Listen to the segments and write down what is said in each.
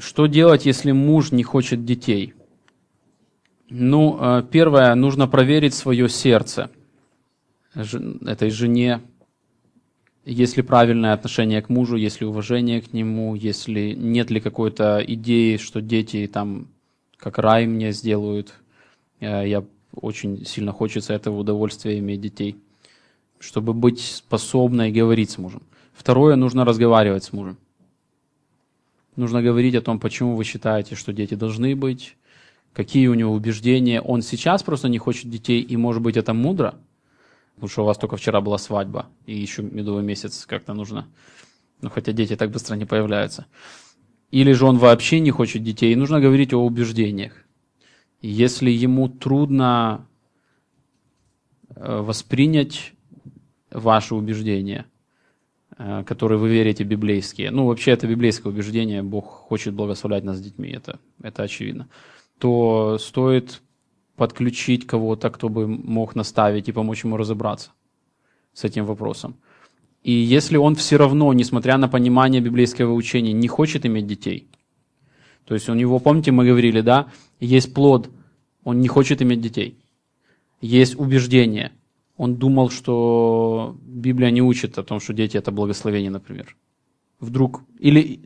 Что делать, если муж не хочет детей? Ну, э, первое, нужно проверить свое сердце этой жене, есть ли правильное отношение к мужу, есть ли уважение к нему, если нет ли какой-то идеи, что дети там как рай мне сделают. Э, я очень сильно хочется этого удовольствия иметь детей, чтобы быть способной говорить с мужем. Второе, нужно разговаривать с мужем. Нужно говорить о том, почему вы считаете, что дети должны быть, какие у него убеждения. Он сейчас просто не хочет детей, и, может быть, это мудро, что у вас только вчера была свадьба, и еще медовый месяц как-то нужно. Ну, хотя дети так быстро не появляются. Или же он вообще не хочет детей, и нужно говорить о убеждениях. Если ему трудно э, воспринять ваши убеждения, которые вы верите библейские, ну вообще это библейское убеждение, Бог хочет благословлять нас с детьми, это, это очевидно, то стоит подключить кого-то, кто бы мог наставить и помочь ему разобраться с этим вопросом. И если он все равно, несмотря на понимание библейского учения, не хочет иметь детей, то есть у него, помните, мы говорили, да, есть плод, он не хочет иметь детей, есть убеждение – он думал, что Библия не учит о том, что дети это благословение, например. Вдруг. Или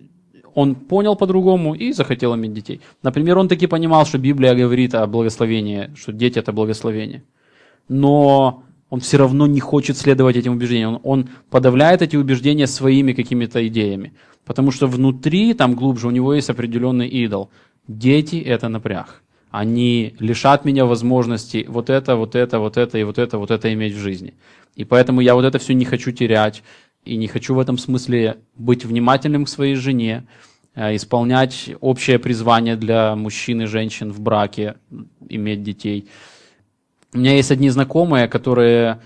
он понял по-другому и захотел иметь детей. Например, он таки понимал, что Библия говорит о благословении, что дети это благословение. Но он все равно не хочет следовать этим убеждениям. Он, он подавляет эти убеждения своими какими-то идеями. Потому что внутри, там глубже, у него есть определенный идол. Дети – это напряг они лишат меня возможности вот это, вот это, вот это и вот это, вот это иметь в жизни. И поэтому я вот это все не хочу терять, и не хочу в этом смысле быть внимательным к своей жене, э, исполнять общее призвание для мужчин и женщин в браке, иметь детей. У меня есть одни знакомые, которые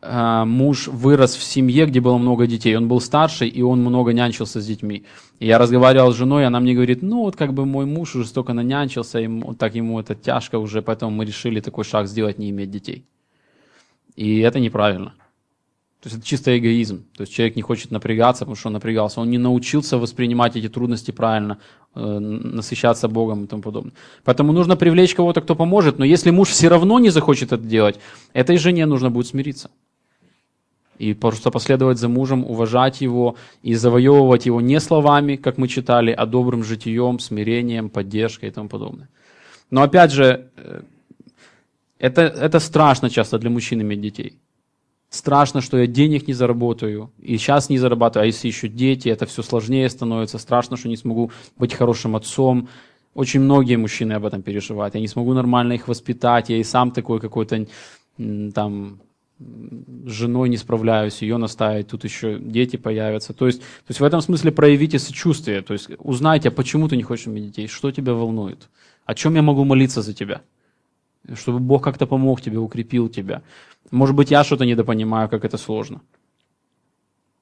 муж вырос в семье, где было много детей. Он был старший, и он много нянчился с детьми. И я разговаривал с женой, она мне говорит, ну вот как бы мой муж уже столько нанянчился, ему, так ему это тяжко уже, поэтому мы решили такой шаг сделать, не иметь детей. И это неправильно. То есть это чисто эгоизм. То есть человек не хочет напрягаться, потому что он напрягался. Он не научился воспринимать эти трудности правильно, э, насыщаться Богом и тому подобное. Поэтому нужно привлечь кого-то, кто поможет. Но если муж все равно не захочет это делать, этой жене нужно будет смириться. И просто последовать за мужем, уважать его и завоевывать его не словами, как мы читали, а добрым житием, смирением, поддержкой и тому подобное. Но опять же, э, это, это страшно часто для мужчин иметь детей. Страшно, что я денег не заработаю, и сейчас не зарабатываю, а если еще дети, это все сложнее становится. Страшно, что не смогу быть хорошим отцом. Очень многие мужчины об этом переживают. Я не смогу нормально их воспитать, я и сам такой какой-то там с женой не справляюсь, ее наставить, тут еще дети появятся. То есть, то есть в этом смысле проявите сочувствие, то есть узнайте, а почему ты не хочешь иметь детей, что тебя волнует, о чем я могу молиться за тебя, чтобы Бог как-то помог тебе, укрепил тебя. Может быть, я что-то недопонимаю, как это сложно.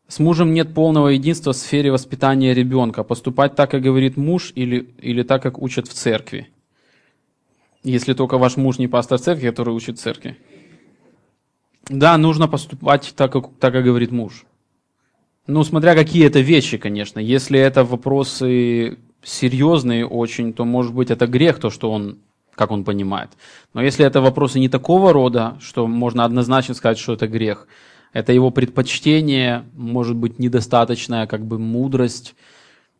С мужем нет полного единства в сфере воспитания ребенка. Поступать так, как говорит муж, или, или так, как учат в церкви. Если только ваш муж не пастор церкви, который учит церкви. Да, нужно поступать так, как, так, как говорит муж. Ну, смотря какие это вещи, конечно. Если это вопросы серьезные очень, то, может быть, это грех, то, что он, как он понимает. Но если это вопросы не такого рода, что можно однозначно сказать, что это грех, это его предпочтение, может быть, недостаточная как бы мудрость,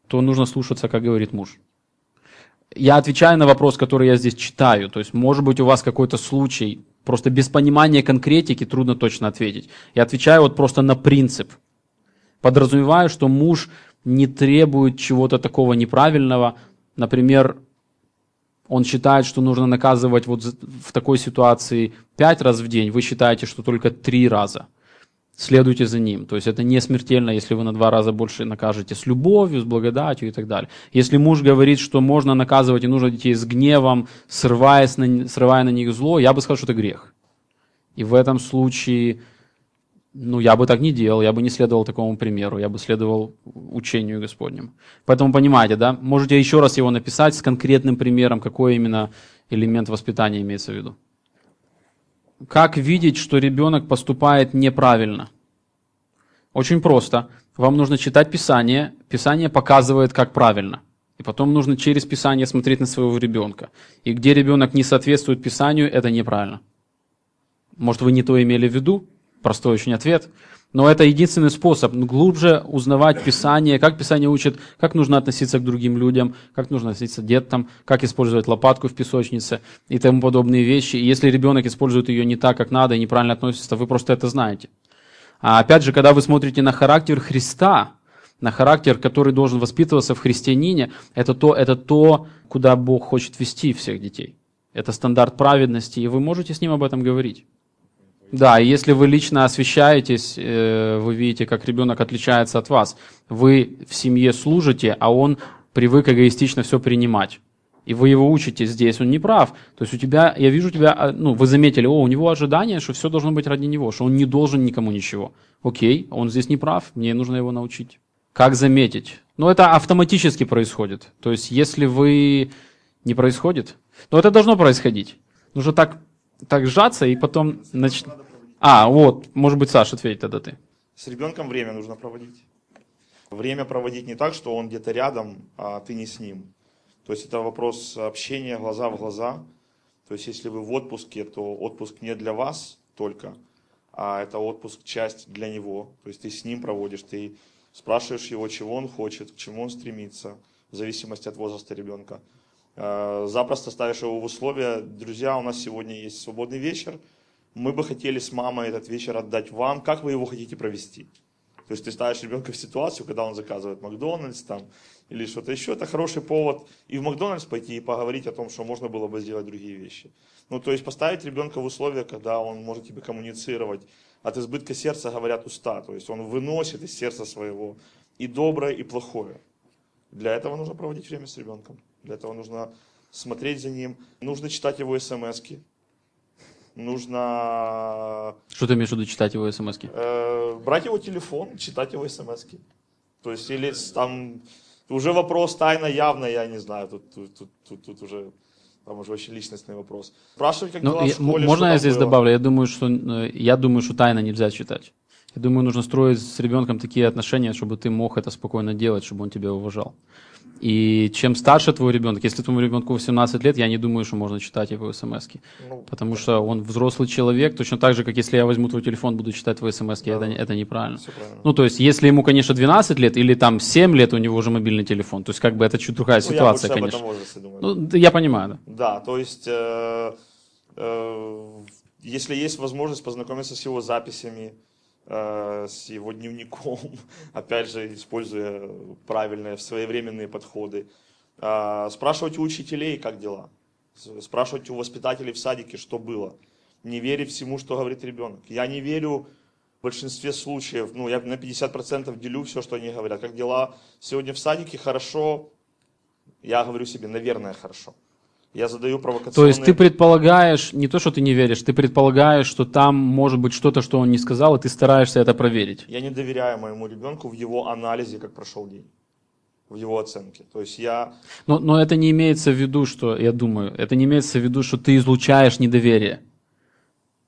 то нужно слушаться, как говорит муж. Я отвечаю на вопрос, который я здесь читаю. То есть, может быть, у вас какой-то случай, Просто без понимания конкретики трудно точно ответить. Я отвечаю вот просто на принцип. Подразумеваю, что муж не требует чего-то такого неправильного. Например, он считает, что нужно наказывать вот в такой ситуации пять раз в день, вы считаете, что только три раза следуйте за ним. То есть это не смертельно, если вы на два раза больше накажете с любовью, с благодатью и так далее. Если муж говорит, что можно наказывать и нужно детей с гневом, срываясь на, срывая на них зло, я бы сказал, что это грех. И в этом случае, ну, я бы так не делал, я бы не следовал такому примеру, я бы следовал учению Господнему. Поэтому понимаете, да, можете еще раз его написать с конкретным примером, какой именно элемент воспитания имеется в виду. Как видеть, что ребенок поступает неправильно? Очень просто. Вам нужно читать Писание. Писание показывает, как правильно. И потом нужно через Писание смотреть на своего ребенка. И где ребенок не соответствует Писанию, это неправильно. Может, вы не то имели в виду? Простой очень ответ. Но это единственный способ глубже узнавать Писание, как Писание учит, как нужно относиться к другим людям, как нужно относиться к детям, как использовать лопатку в песочнице и тому подобные вещи. И если ребенок использует ее не так, как надо, и неправильно относится, вы просто это знаете. А опять же, когда вы смотрите на характер Христа, на характер, который должен воспитываться в христианине, это то, это то, куда Бог хочет вести всех детей. Это стандарт праведности, и вы можете с ним об этом говорить. Да, если вы лично освещаетесь, э, вы видите, как ребенок отличается от вас. Вы в семье служите, а он привык эгоистично все принимать. И вы его учите здесь, он не прав. То есть у тебя, я вижу тебя, а, ну, вы заметили, о, у него ожидание, что все должно быть ради него, что он не должен никому ничего. Окей, он здесь не прав, мне нужно его научить. Как заметить? Ну, это автоматически происходит. То есть если вы не происходит, но это должно происходить. Нужно так так сжаться и потом... Нач... А, вот, может быть, Саша, ответить тогда ты. С ребенком время нужно проводить. Время проводить не так, что он где-то рядом, а ты не с ним. То есть это вопрос общения глаза в глаза. То есть если вы в отпуске, то отпуск не для вас только, а это отпуск часть для него. То есть ты с ним проводишь, ты спрашиваешь его, чего он хочет, к чему он стремится, в зависимости от возраста ребенка. Э, запросто ставишь его в условия, друзья, у нас сегодня есть свободный вечер, мы бы хотели с мамой этот вечер отдать вам, как вы его хотите провести? То есть ты ставишь ребенка в ситуацию, когда он заказывает Макдональдс там, или что-то еще, это хороший повод и в Макдональдс пойти и поговорить о том, что можно было бы сделать другие вещи. Ну, то есть поставить ребенка в условия, когда он может тебе коммуницировать. От избытка сердца говорят уста, то есть он выносит из сердца своего и доброе, и плохое. Для этого нужно проводить время с ребенком. Для этого нужно смотреть за ним. Нужно читать его смс -ки. Нужно... Что ты имеешь в виду читать его смс -ки? Э, брать его телефон, читать его смс -ки. То есть, или там... Уже вопрос тайно, явно, я не знаю. Тут, тут, тут, тут, тут уже там уже очень личностный вопрос. Спрашивать, как ну, дела я, в школе, Можно я здесь было? добавлю? Я думаю, что, э, я думаю, что тайно нельзя читать. Я думаю, нужно строить с ребенком такие отношения, чтобы ты мог это спокойно делать, чтобы он тебя уважал. И чем старше твой ребенок, если твоему ребенку 18 лет, я не думаю, что можно читать его смс. Ну, потому да. что он взрослый человек, точно так же, как если я возьму твой телефон, буду читать твои смс да, это, это неправильно. Ну, то есть, если ему, конечно, 12 лет или там 7 лет, у него уже мобильный телефон, то есть, как бы это чуть другая ну, ситуация, я конечно. Возрасте, думаю. Ну, я понимаю, да. Да, то есть, э, э, если есть возможность познакомиться с его записями, с его дневником, опять же, используя правильные, своевременные подходы. А, спрашивать у учителей, как дела. Спрашивать у воспитателей в садике, что было. Не верить всему, что говорит ребенок. Я не верю в большинстве случаев, ну, я на 50% делю все, что они говорят. Как дела сегодня в садике? Хорошо. Я говорю себе, наверное, хорошо я задаю провокационные... То есть ты предполагаешь, не то, что ты не веришь, ты предполагаешь, что там может быть что-то, что он не сказал, и ты стараешься это проверить. Я не доверяю моему ребенку в его анализе, как прошел день в его оценке. То есть я... Но, но это не имеется в виду, что, я думаю, это не имеется в виду, что ты излучаешь недоверие.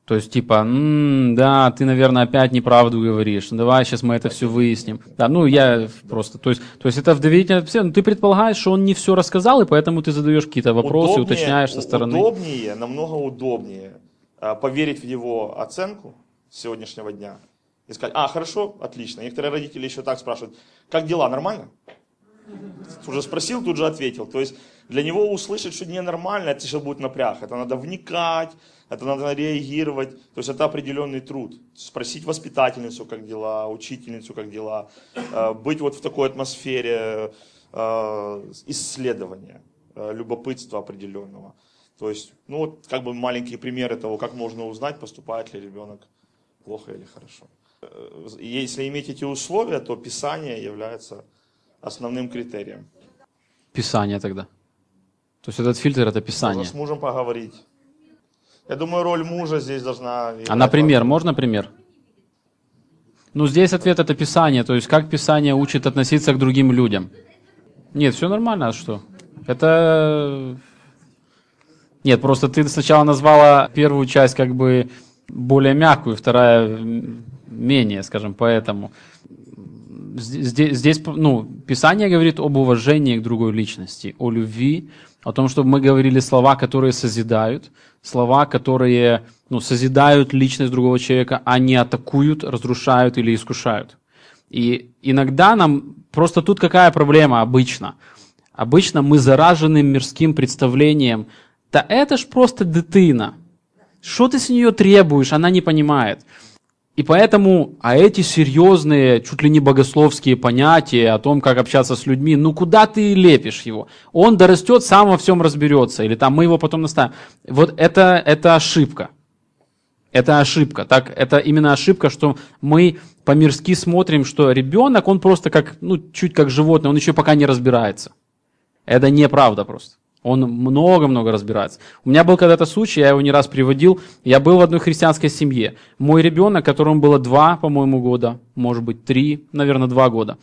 То есть, типа, м-м, да, ты, наверное, опять неправду говоришь. Давай сейчас мы это все выясним. Да, ну я просто, то есть, то есть это в доверительной ну, ты предполагаешь, что он не все рассказал, и поэтому ты задаешь какие-то вопросы, удобнее, уточняешь со стороны. Удобнее, намного удобнее а, поверить в его оценку сегодняшнего дня и сказать, а, хорошо, отлично. Некоторые родители еще так спрашивают, как дела, нормально? Уже спросил, тут же ответил. То есть для него услышать, что ненормально, это еще будет напряг. Это надо вникать, это надо реагировать. То есть это определенный труд. Спросить воспитательницу, как дела, учительницу, как дела. Э, быть вот в такой атмосфере э, исследования, э, любопытства определенного. То есть, ну вот как бы маленькие примеры того, как можно узнать, поступает ли ребенок плохо или хорошо. Если иметь эти условия, то Писание является основным критерием. Писание тогда. То есть этот фильтр это Писание. Можно с мужем поговорить. Я думаю, роль мужа здесь должна... А например, можно пример? Ну, здесь ответ это Писание, то есть как Писание учит относиться к другим людям. Нет, все нормально, а что? Это... Нет, просто ты сначала назвала первую часть как бы более мягкую, вторая менее, скажем, поэтому. здесь, здесь ну, Писание говорит об уважении к другой личности, о любви, о том, чтобы мы говорили слова, которые созидают, слова, которые ну, созидают личность другого человека, а не атакуют, разрушают или искушают. И иногда нам просто тут какая проблема обычно? Обычно мы заражены мирским представлением, да это ж просто дитина. Что ты с нее требуешь, она не понимает. И поэтому, а эти серьезные, чуть ли не богословские понятия о том, как общаться с людьми, ну куда ты лепишь его? Он дорастет, сам во всем разберется, или там мы его потом наставим. Вот это, это ошибка. Это ошибка. Так, это именно ошибка, что мы по-мирски смотрим, что ребенок, он просто как, ну, чуть как животное, он еще пока не разбирается. Это неправда просто. Он много-много разбирается. У меня был когда-то случай, я его не раз приводил. Я был в одной христианской семье. Мой ребенок, которому было два, по-моему, года, может быть, три, наверное, два года.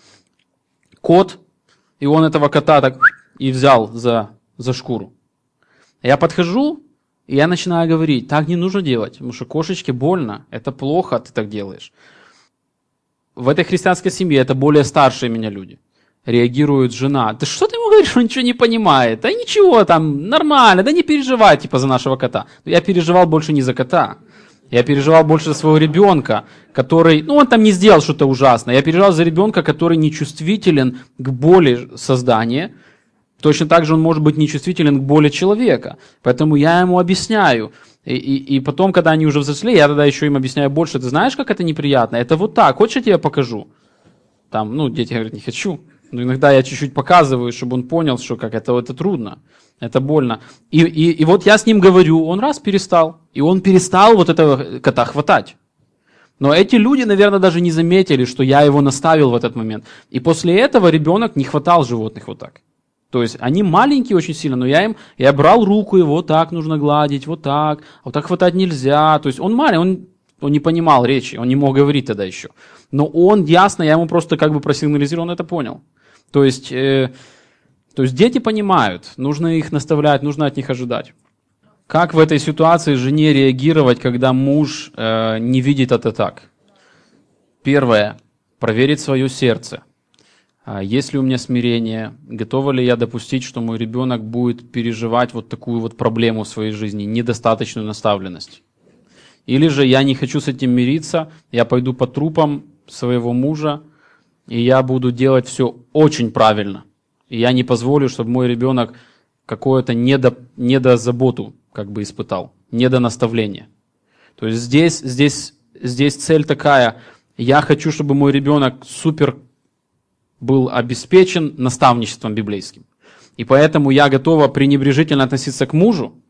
Кот, и он этого кота так и взял за, за шкуру. Я подхожу, и я начинаю говорить, так не нужно делать, потому что кошечке больно, это плохо, ты так делаешь. В этой христианской семье это более старшие меня люди реагирует жена. Да что ты ему говоришь, он ничего не понимает? Да ничего там, нормально, да не переживай типа за нашего кота. Я переживал больше не за кота. Я переживал больше за своего ребенка, который, ну он там не сделал что-то ужасное. Я переживал за ребенка, который нечувствителен к боли создания. Точно так же он может быть нечувствителен к боли человека. Поэтому я ему объясняю. И, и, и потом, когда они уже взрослее, я тогда еще им объясняю больше. Ты знаешь, как это неприятно? Это вот так. Хочешь, я тебе покажу? Там, ну, дети говорят, не хочу. Но иногда я чуть-чуть показываю, чтобы он понял, что как это, это трудно, это больно. И, и, и вот я с ним говорю, он раз перестал. И он перестал вот этого кота хватать. Но эти люди, наверное, даже не заметили, что я его наставил в этот момент. И после этого ребенок не хватал животных вот так. То есть они маленькие очень сильно, но я им, я брал руку, его вот так нужно гладить, вот так, вот так хватать нельзя. То есть он маленький, он, он не понимал речи, он не мог говорить тогда еще. Но он ясно, я ему просто как бы просигнализировал, он это понял. То есть, э, то есть дети понимают, нужно их наставлять, нужно от них ожидать. Как в этой ситуации жене реагировать, когда муж э, не видит это так? Первое. Проверить свое сердце. А есть ли у меня смирение? Готова ли я допустить, что мой ребенок будет переживать вот такую вот проблему в своей жизни, недостаточную наставленность? Или же я не хочу с этим мириться, я пойду по трупам своего мужа, и я буду делать все очень правильно. И я не позволю, чтобы мой ребенок какое-то недо, недозаботу как бы испытал, недонаставление. То есть здесь, здесь, здесь цель такая, я хочу, чтобы мой ребенок супер был обеспечен наставничеством библейским. И поэтому я готова пренебрежительно относиться к мужу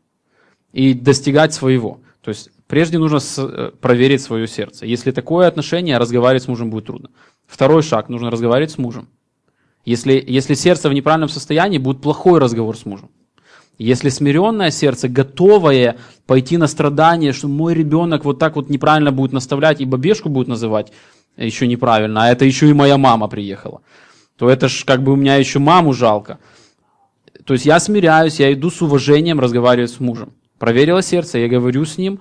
и достигать своего. То есть прежде нужно э, проверить свое сердце. Если такое отношение, разговаривать с мужем будет трудно. Второй шаг, нужно разговаривать с мужем. Если, если сердце в неправильном состоянии, будет плохой разговор с мужем. Если смиренное сердце, готовое пойти на страдание, что мой ребенок вот так вот неправильно будет наставлять и бабешку будет называть еще неправильно, а это еще и моя мама приехала, то это ж как бы у меня еще маму жалко. То есть я смиряюсь, я иду с уважением разговаривать с мужем. Проверила сердце, я говорю с ним,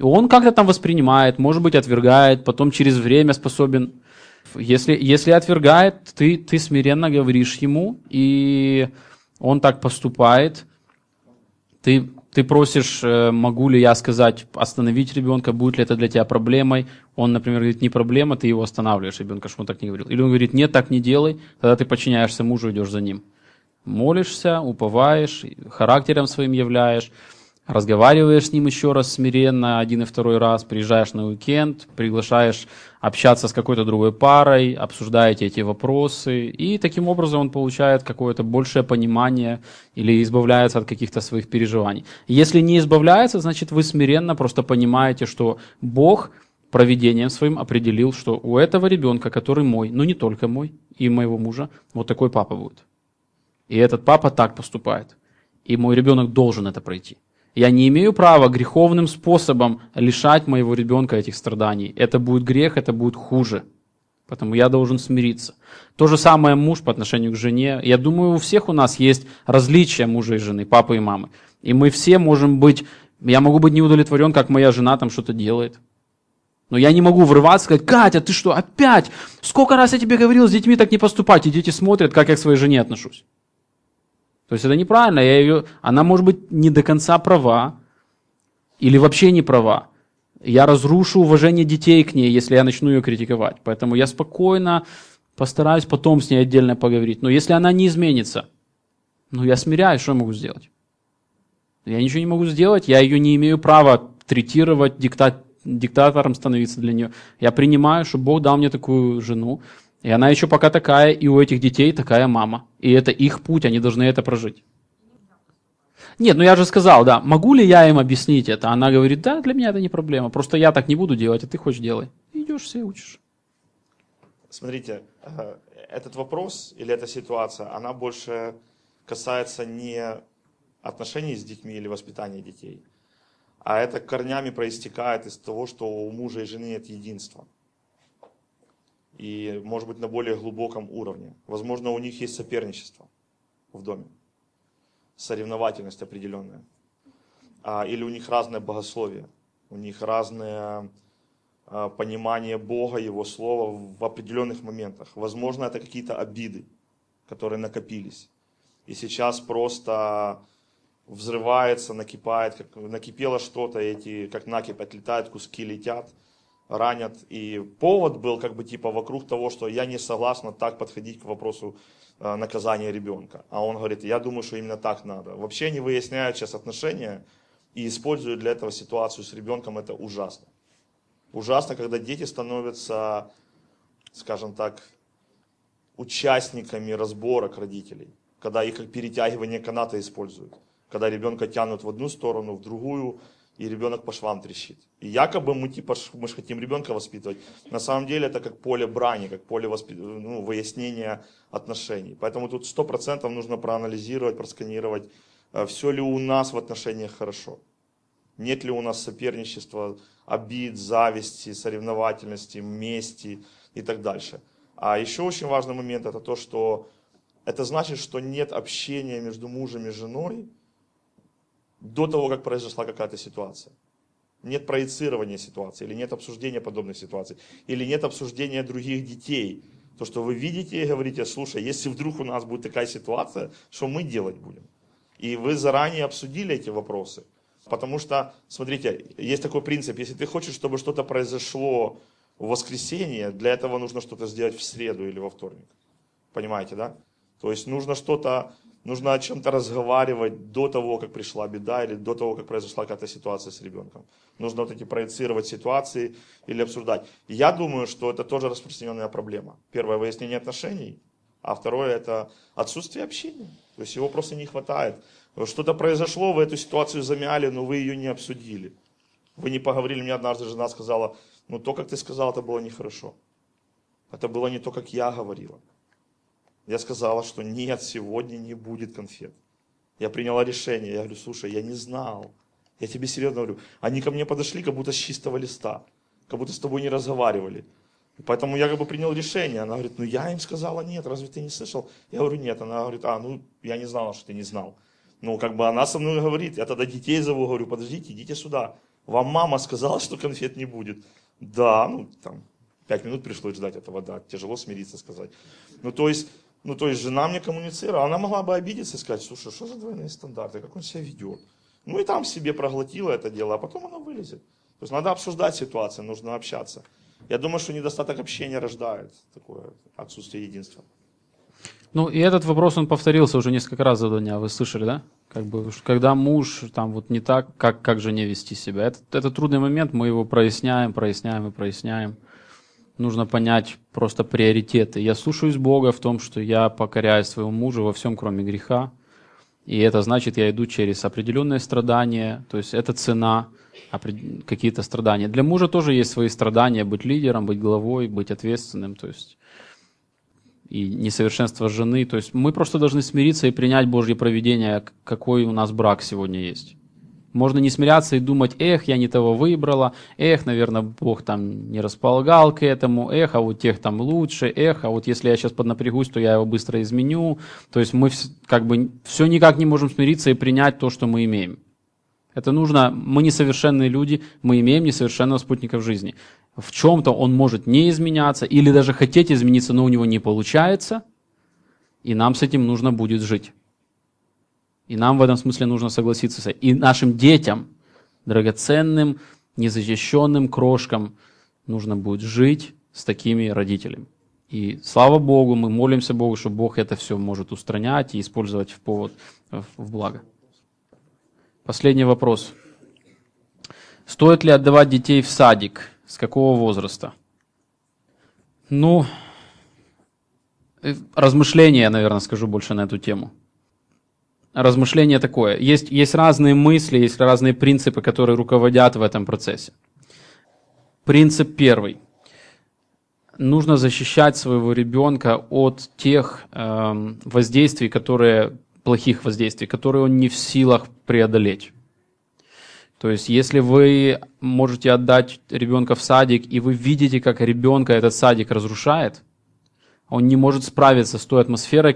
он как-то там воспринимает, может быть, отвергает, потом через время способен если, если отвергает, ты, ты смиренно говоришь ему, и он так поступает. Ты, ты просишь, э, могу ли я сказать, остановить ребенка, будет ли это для тебя проблемой. Он, например, говорит, не проблема, ты его останавливаешь, ребенка, что он так не говорил. Или он говорит, нет, так не делай, тогда ты подчиняешься мужу, идешь за ним. Молишься, уповаешь, характером своим являешь разговариваешь с ним еще раз смиренно, один и второй раз, приезжаешь на уикенд, приглашаешь общаться с какой-то другой парой, обсуждаете эти вопросы, и таким образом он получает какое-то большее понимание или избавляется от каких-то своих переживаний. Если не избавляется, значит вы смиренно просто понимаете, что Бог проведением своим определил, что у этого ребенка, который мой, но не только мой, и моего мужа, вот такой папа будет. И этот папа так поступает. И мой ребенок должен это пройти. Я не имею права греховным способом лишать моего ребенка этих страданий. Это будет грех, это будет хуже. Поэтому я должен смириться. То же самое муж по отношению к жене. Я думаю, у всех у нас есть различия мужа и жены, папы и мамы. И мы все можем быть, я могу быть не удовлетворен, как моя жена там что-то делает. Но я не могу врываться и сказать, Катя, ты что, опять? Сколько раз я тебе говорил с детьми так не поступать, и дети смотрят, как я к своей жене отношусь. То есть это неправильно, я ее, она может быть не до конца права, или вообще не права. Я разрушу уважение детей к ней, если я начну ее критиковать. Поэтому я спокойно постараюсь потом с ней отдельно поговорить. Но если она не изменится, ну я смиряюсь, что я могу сделать? Я ничего не могу сделать, я ее не имею права третировать, диктат, диктатором становиться для нее. Я принимаю, что Бог дал мне такую жену, и она еще пока такая, и у этих детей такая мама. И это их путь, они должны это прожить. Нет, ну я же сказал, да, могу ли я им объяснить это? Она говорит, да, для меня это не проблема, просто я так не буду делать, а ты хочешь делай. Идешь все учишь. Смотрите, э, этот вопрос или эта ситуация, она больше касается не отношений с детьми или воспитания детей, а это корнями проистекает из того, что у мужа и жены нет единства. И, может быть, на более глубоком уровне. Возможно, у них есть соперничество в доме, соревновательность определенная. А, или у них разное богословие, у них разное а, понимание Бога, Его Слова в определенных моментах. Возможно, это какие-то обиды, которые накопились. И сейчас просто взрывается, накипает, как накипело что-то, эти как накипь отлетают, куски летят, ранят. И повод был как бы типа вокруг того, что я не согласна так подходить к вопросу э, наказания ребенка. А он говорит, я думаю, что именно так надо. Вообще они выясняют сейчас отношения и используют для этого ситуацию с ребенком, это ужасно. Ужасно, когда дети становятся, скажем так, участниками разборок родителей, когда их как перетягивание каната используют когда ребенка тянут в одну сторону, в другую, и ребенок по швам трещит. И якобы мы типа мы же хотим ребенка воспитывать. На самом деле это как поле брани, как поле воспи... ну, выяснения отношений. Поэтому тут сто процентов нужно проанализировать, просканировать, э, все ли у нас в отношениях хорошо. Нет ли у нас соперничества, обид, зависти, соревновательности, мести и так дальше. А еще очень важный момент это то, что это значит, что нет общения между мужем и женой, до того, как произошла какая-то ситуация. Нет проецирования ситуации, или нет обсуждения подобных ситуаций, или нет обсуждения других детей. То, что вы видите и говорите, слушай, если вдруг у нас будет такая ситуация, что мы делать будем? И вы заранее обсудили эти вопросы. Потому что, смотрите, есть такой принцип, если ты хочешь, чтобы что-то произошло в воскресенье, для этого нужно что-то сделать в среду или во вторник. Понимаете, да? То есть нужно что-то нужно о чем-то разговаривать до того, как пришла беда или до того, как произошла какая-то ситуация с ребенком. Нужно вот эти проецировать ситуации или обсуждать. Я думаю, что это тоже распространенная проблема. Первое, выяснение отношений, а второе, это отсутствие общения. То есть его просто не хватает. Что-то произошло, вы эту ситуацию замяли, но вы ее не обсудили. Вы не поговорили, мне однажды жена сказала, ну то, как ты сказал, это было нехорошо. Это было не то, как я говорила. Я сказала, что нет, сегодня не будет конфет. Я приняла решение. Я говорю, слушай, я не знал. Я тебе серьезно говорю. Они ко мне подошли, как будто с чистого листа. Как будто с тобой не разговаривали. поэтому я как бы принял решение. Она говорит, ну я им сказала нет, разве ты не слышал? Я говорю, нет. Она говорит, а, ну я не знала, что ты не знал. Ну как бы она со мной говорит, я тогда детей зову, говорю, подождите, идите сюда. Вам мама сказала, что конфет не будет. Да, ну там, пять минут пришлось ждать этого, да, тяжело смириться сказать. Ну то есть, ну, то есть жена мне коммуницировала, она могла бы обидеться и сказать, слушай, что за двойные стандарты, как он себя ведет. Ну и там себе проглотила это дело, а потом оно вылезет. То есть надо обсуждать ситуацию, нужно общаться. Я думаю, что недостаток общения рождает такое отсутствие единства. Ну и этот вопрос, он повторился уже несколько раз за дня, вы слышали, да? Как бы, когда муж там вот не так, как, как жене вести себя. Это, это трудный момент, мы его проясняем, проясняем и проясняем нужно понять просто приоритеты. Я слушаюсь Бога в том, что я покоряю своего мужа во всем, кроме греха. И это значит, я иду через определенные страдания, то есть это цена, какие-то страдания. Для мужа тоже есть свои страдания, быть лидером, быть главой, быть ответственным, то есть и несовершенство жены. То есть мы просто должны смириться и принять Божье проведение, какой у нас брак сегодня есть. Можно не смиряться и думать, эх, я не того выбрала, эх, наверное, Бог там не располагал к этому, эх, а вот тех там лучше, эх, а вот если я сейчас поднапрягусь, то я его быстро изменю. То есть мы как бы все никак не можем смириться и принять то, что мы имеем. Это нужно, мы несовершенные люди, мы имеем несовершенного спутника в жизни. В чем-то он может не изменяться или даже хотеть измениться, но у него не получается, и нам с этим нужно будет жить. И нам в этом смысле нужно согласиться. И нашим детям, драгоценным, незащищенным крошкам, нужно будет жить с такими родителями. И слава Богу, мы молимся Богу, что Бог это все может устранять и использовать в повод, в благо. Последний вопрос. Стоит ли отдавать детей в садик? С какого возраста? Ну, э, размышления, наверное, скажу больше на эту тему. Размышление такое. Есть, есть разные мысли, есть разные принципы, которые руководят в этом процессе. Принцип первый. Нужно защищать своего ребенка от тех э, воздействий, которые плохих воздействий, которые он не в силах преодолеть. То есть, если вы можете отдать ребенка в садик, и вы видите, как ребенка этот садик разрушает, он не может справиться с той атмосферой,